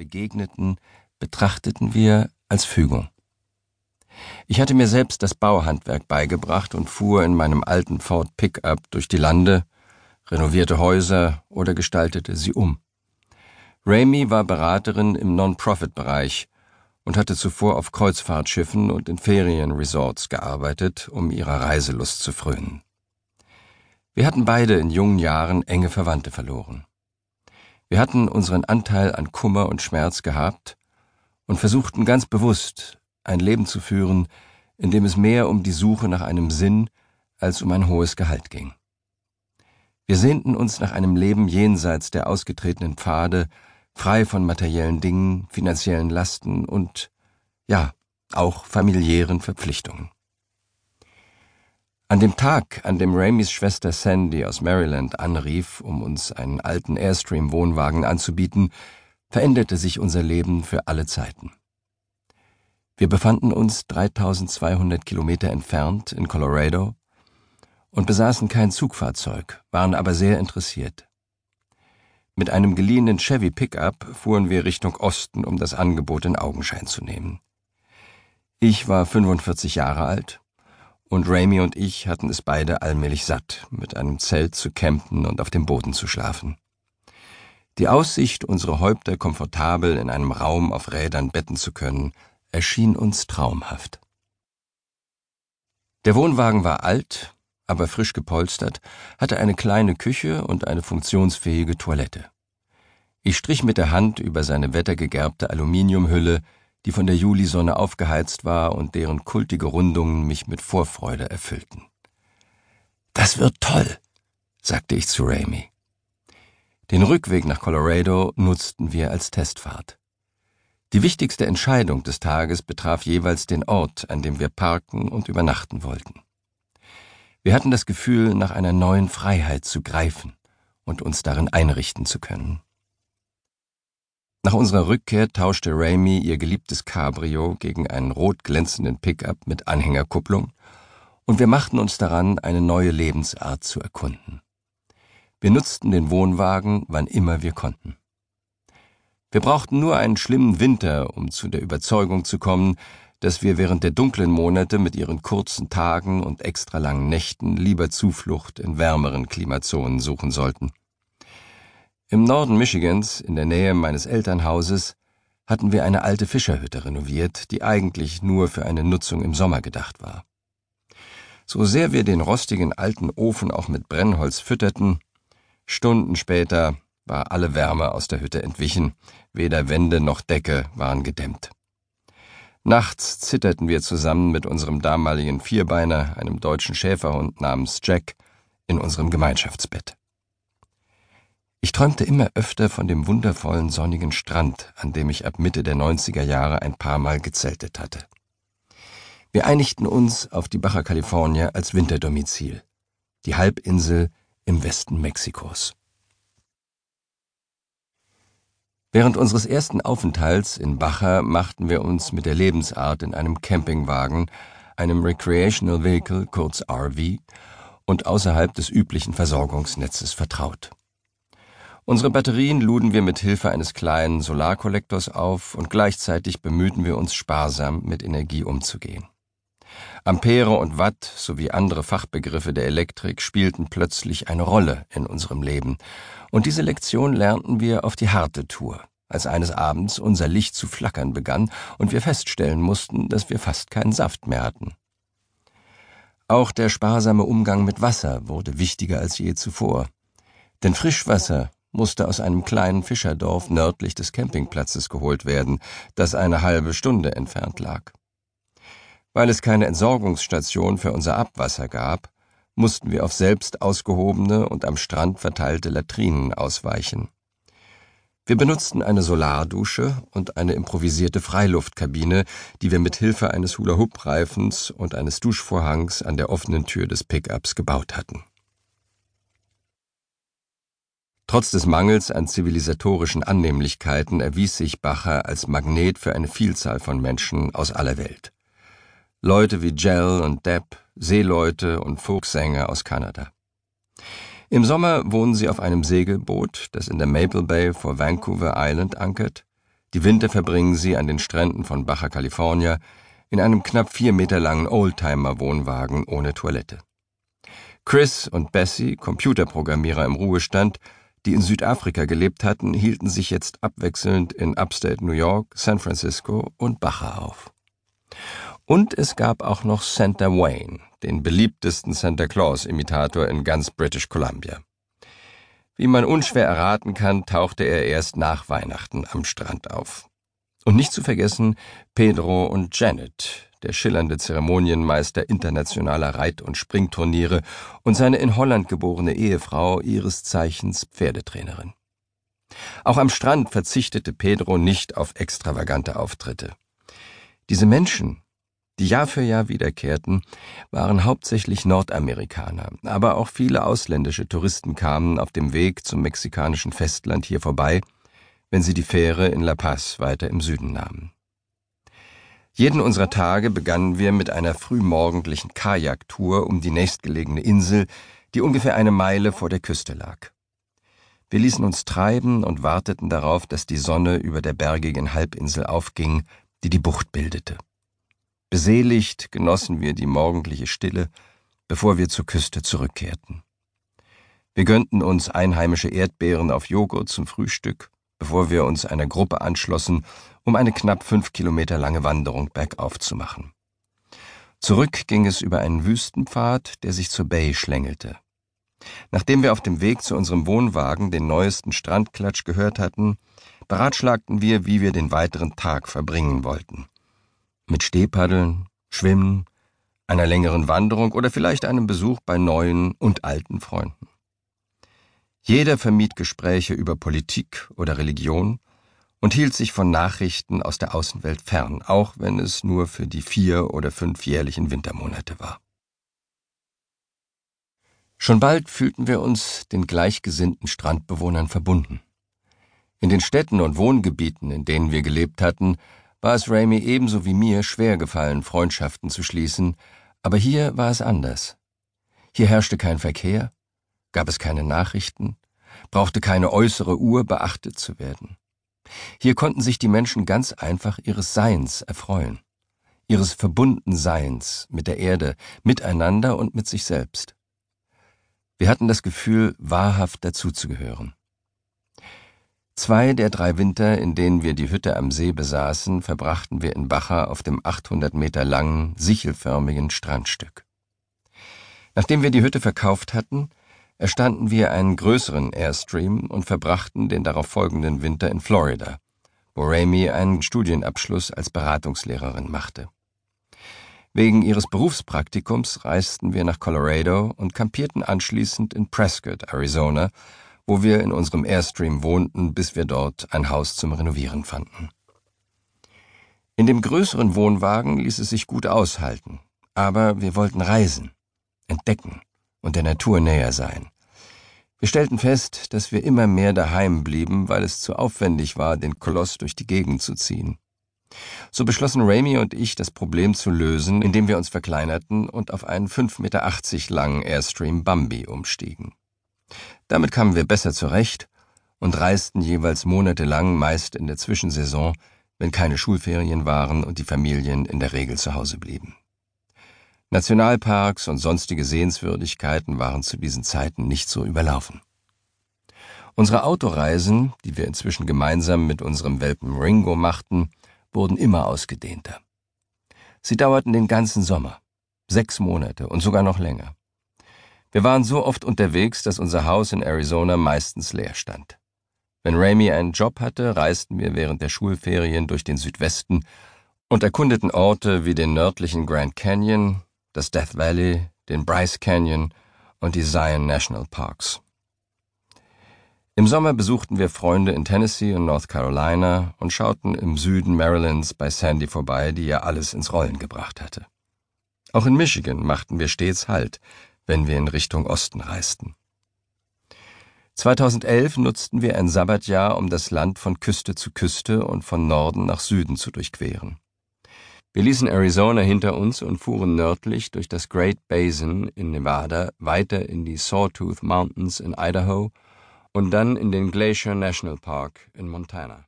begegneten, betrachteten wir als Fügung. Ich hatte mir selbst das Bauhandwerk beigebracht und fuhr in meinem alten Ford Pickup durch die Lande, renovierte Häuser oder gestaltete sie um. Ramey war Beraterin im Non-Profit-Bereich und hatte zuvor auf Kreuzfahrtschiffen und in Ferienresorts gearbeitet, um ihrer Reiselust zu frönen. Wir hatten beide in jungen Jahren enge Verwandte verloren. Wir hatten unseren Anteil an Kummer und Schmerz gehabt und versuchten ganz bewusst, ein Leben zu führen, in dem es mehr um die Suche nach einem Sinn als um ein hohes Gehalt ging. Wir sehnten uns nach einem Leben jenseits der ausgetretenen Pfade, frei von materiellen Dingen, finanziellen Lasten und, ja, auch familiären Verpflichtungen. An dem Tag, an dem Ramis Schwester Sandy aus Maryland anrief, um uns einen alten Airstream-Wohnwagen anzubieten, veränderte sich unser Leben für alle Zeiten. Wir befanden uns 3200 Kilometer entfernt in Colorado und besaßen kein Zugfahrzeug, waren aber sehr interessiert. Mit einem geliehenen Chevy Pickup fuhren wir Richtung Osten, um das Angebot in Augenschein zu nehmen. Ich war 45 Jahre alt und Ramy und ich hatten es beide allmählich satt, mit einem Zelt zu campen und auf dem Boden zu schlafen. Die Aussicht, unsere Häupter komfortabel in einem Raum auf Rädern betten zu können, erschien uns traumhaft. Der Wohnwagen war alt, aber frisch gepolstert, hatte eine kleine Küche und eine funktionsfähige Toilette. Ich strich mit der Hand über seine wettergegerbte Aluminiumhülle, die von der Julisonne aufgeheizt war und deren kultige Rundungen mich mit Vorfreude erfüllten. Das wird toll, sagte ich zu Ramey. Den Rückweg nach Colorado nutzten wir als Testfahrt. Die wichtigste Entscheidung des Tages betraf jeweils den Ort, an dem wir parken und übernachten wollten. Wir hatten das Gefühl, nach einer neuen Freiheit zu greifen und uns darin einrichten zu können. Nach unserer Rückkehr tauschte Ramey ihr geliebtes Cabrio gegen einen rot glänzenden Pickup mit Anhängerkupplung und wir machten uns daran, eine neue Lebensart zu erkunden. Wir nutzten den Wohnwagen, wann immer wir konnten. Wir brauchten nur einen schlimmen Winter, um zu der Überzeugung zu kommen, dass wir während der dunklen Monate mit ihren kurzen Tagen und extra langen Nächten lieber Zuflucht in wärmeren Klimazonen suchen sollten. Im Norden Michigans, in der Nähe meines Elternhauses, hatten wir eine alte Fischerhütte renoviert, die eigentlich nur für eine Nutzung im Sommer gedacht war. So sehr wir den rostigen alten Ofen auch mit Brennholz fütterten, Stunden später war alle Wärme aus der Hütte entwichen, weder Wände noch Decke waren gedämmt. Nachts zitterten wir zusammen mit unserem damaligen Vierbeiner, einem deutschen Schäferhund namens Jack, in unserem Gemeinschaftsbett. Ich träumte immer öfter von dem wundervollen sonnigen Strand, an dem ich ab Mitte der 90er Jahre ein paar Mal gezeltet hatte. Wir einigten uns auf die Baja California als Winterdomizil, die Halbinsel im Westen Mexikos. Während unseres ersten Aufenthalts in Baja machten wir uns mit der Lebensart in einem Campingwagen, einem Recreational Vehicle, kurz RV, und außerhalb des üblichen Versorgungsnetzes vertraut. Unsere Batterien luden wir mit Hilfe eines kleinen Solarkollektors auf und gleichzeitig bemühten wir uns sparsam mit Energie umzugehen. Ampere und Watt sowie andere Fachbegriffe der Elektrik spielten plötzlich eine Rolle in unserem Leben, und diese Lektion lernten wir auf die harte Tour, als eines Abends unser Licht zu flackern begann und wir feststellen mussten, dass wir fast keinen Saft mehr hatten. Auch der sparsame Umgang mit Wasser wurde wichtiger als je zuvor. Denn Frischwasser musste aus einem kleinen Fischerdorf nördlich des Campingplatzes geholt werden, das eine halbe Stunde entfernt lag. Weil es keine Entsorgungsstation für unser Abwasser gab, mussten wir auf selbst ausgehobene und am Strand verteilte Latrinen ausweichen. Wir benutzten eine Solardusche und eine improvisierte Freiluftkabine, die wir mit Hilfe eines Hula-Hoop-Reifens und eines Duschvorhangs an der offenen Tür des Pickups gebaut hatten. Trotz des Mangels an zivilisatorischen Annehmlichkeiten erwies sich Bacher als Magnet für eine Vielzahl von Menschen aus aller Welt. Leute wie Jell und Depp, Seeleute und Folksänger aus Kanada. Im Sommer wohnen sie auf einem Segelboot, das in der Maple Bay vor Vancouver Island ankert, Die Winter verbringen sie an den Stränden von Baja California in einem knapp vier Meter langen Oldtimer-Wohnwagen ohne Toilette. Chris und Bessie, Computerprogrammierer im Ruhestand, die in Südafrika gelebt hatten, hielten sich jetzt abwechselnd in Upstate New York, San Francisco und Baja auf. Und es gab auch noch Santa Wayne, den beliebtesten Santa Claus-Imitator in ganz British Columbia. Wie man unschwer erraten kann, tauchte er erst nach Weihnachten am Strand auf. Und nicht zu vergessen Pedro und Janet, der schillernde Zeremonienmeister internationaler Reit- und Springturniere und seine in Holland geborene Ehefrau, ihres Zeichens Pferdetrainerin. Auch am Strand verzichtete Pedro nicht auf extravagante Auftritte. Diese Menschen, die Jahr für Jahr wiederkehrten, waren hauptsächlich Nordamerikaner, aber auch viele ausländische Touristen kamen auf dem Weg zum mexikanischen Festland hier vorbei, wenn sie die Fähre in La Paz weiter im Süden nahmen. Jeden unserer Tage begannen wir mit einer frühmorgendlichen Kajaktour um die nächstgelegene Insel, die ungefähr eine Meile vor der Küste lag. Wir ließen uns treiben und warteten darauf, dass die Sonne über der bergigen Halbinsel aufging, die die Bucht bildete. Beseligt genossen wir die morgendliche Stille, bevor wir zur Küste zurückkehrten. Wir gönnten uns einheimische Erdbeeren auf Joghurt zum Frühstück bevor wir uns einer Gruppe anschlossen, um eine knapp fünf Kilometer lange Wanderung bergauf zu machen. Zurück ging es über einen Wüstenpfad, der sich zur Bay schlängelte. Nachdem wir auf dem Weg zu unserem Wohnwagen den neuesten Strandklatsch gehört hatten, beratschlagten wir, wie wir den weiteren Tag verbringen wollten. Mit Stehpaddeln, Schwimmen, einer längeren Wanderung oder vielleicht einem Besuch bei neuen und alten Freunden. Jeder vermied Gespräche über Politik oder Religion und hielt sich von Nachrichten aus der Außenwelt fern, auch wenn es nur für die vier oder fünf jährlichen Wintermonate war. Schon bald fühlten wir uns den gleichgesinnten Strandbewohnern verbunden. In den Städten und Wohngebieten, in denen wir gelebt hatten, war es Ramy ebenso wie mir schwer gefallen, Freundschaften zu schließen, aber hier war es anders. Hier herrschte kein Verkehr, gab es keine Nachrichten, brauchte keine äußere Uhr beachtet zu werden. Hier konnten sich die Menschen ganz einfach ihres Seins erfreuen, ihres verbunden Seins mit der Erde, miteinander und mit sich selbst. Wir hatten das Gefühl, wahrhaft dazuzugehören. Zwei der drei Winter, in denen wir die Hütte am See besaßen, verbrachten wir in Bacha auf dem 800 Meter langen, sichelförmigen Strandstück. Nachdem wir die Hütte verkauft hatten, erstanden wir einen größeren Airstream und verbrachten den darauf folgenden Winter in Florida, wo Ramy einen Studienabschluss als Beratungslehrerin machte. Wegen ihres Berufspraktikums reisten wir nach Colorado und kampierten anschließend in Prescott, Arizona, wo wir in unserem Airstream wohnten, bis wir dort ein Haus zum Renovieren fanden. In dem größeren Wohnwagen ließ es sich gut aushalten, aber wir wollten reisen, entdecken und der Natur näher sein. Wir stellten fest, dass wir immer mehr daheim blieben, weil es zu aufwendig war, den Koloss durch die Gegend zu ziehen. So beschlossen Ramy und ich, das Problem zu lösen, indem wir uns verkleinerten und auf einen 5,80 Meter langen Airstream Bambi umstiegen. Damit kamen wir besser zurecht und reisten jeweils monatelang, meist in der Zwischensaison, wenn keine Schulferien waren und die Familien in der Regel zu Hause blieben. Nationalparks und sonstige Sehenswürdigkeiten waren zu diesen Zeiten nicht so überlaufen. Unsere Autoreisen, die wir inzwischen gemeinsam mit unserem Welpen Ringo machten, wurden immer ausgedehnter. Sie dauerten den ganzen Sommer, sechs Monate und sogar noch länger. Wir waren so oft unterwegs, dass unser Haus in Arizona meistens leer stand. Wenn Ramy einen Job hatte, reisten wir während der Schulferien durch den Südwesten und erkundeten Orte wie den nördlichen Grand Canyon, das Death Valley, den Bryce Canyon und die Zion National Parks. Im Sommer besuchten wir Freunde in Tennessee und North Carolina und schauten im Süden Marylands bei Sandy vorbei, die ja alles ins Rollen gebracht hatte. Auch in Michigan machten wir stets Halt, wenn wir in Richtung Osten reisten. 2011 nutzten wir ein Sabbatjahr, um das Land von Küste zu Küste und von Norden nach Süden zu durchqueren. Wir ließen Arizona hinter uns und fuhren nördlich durch das Great Basin in Nevada weiter in die Sawtooth Mountains in Idaho und dann in den Glacier National Park in Montana.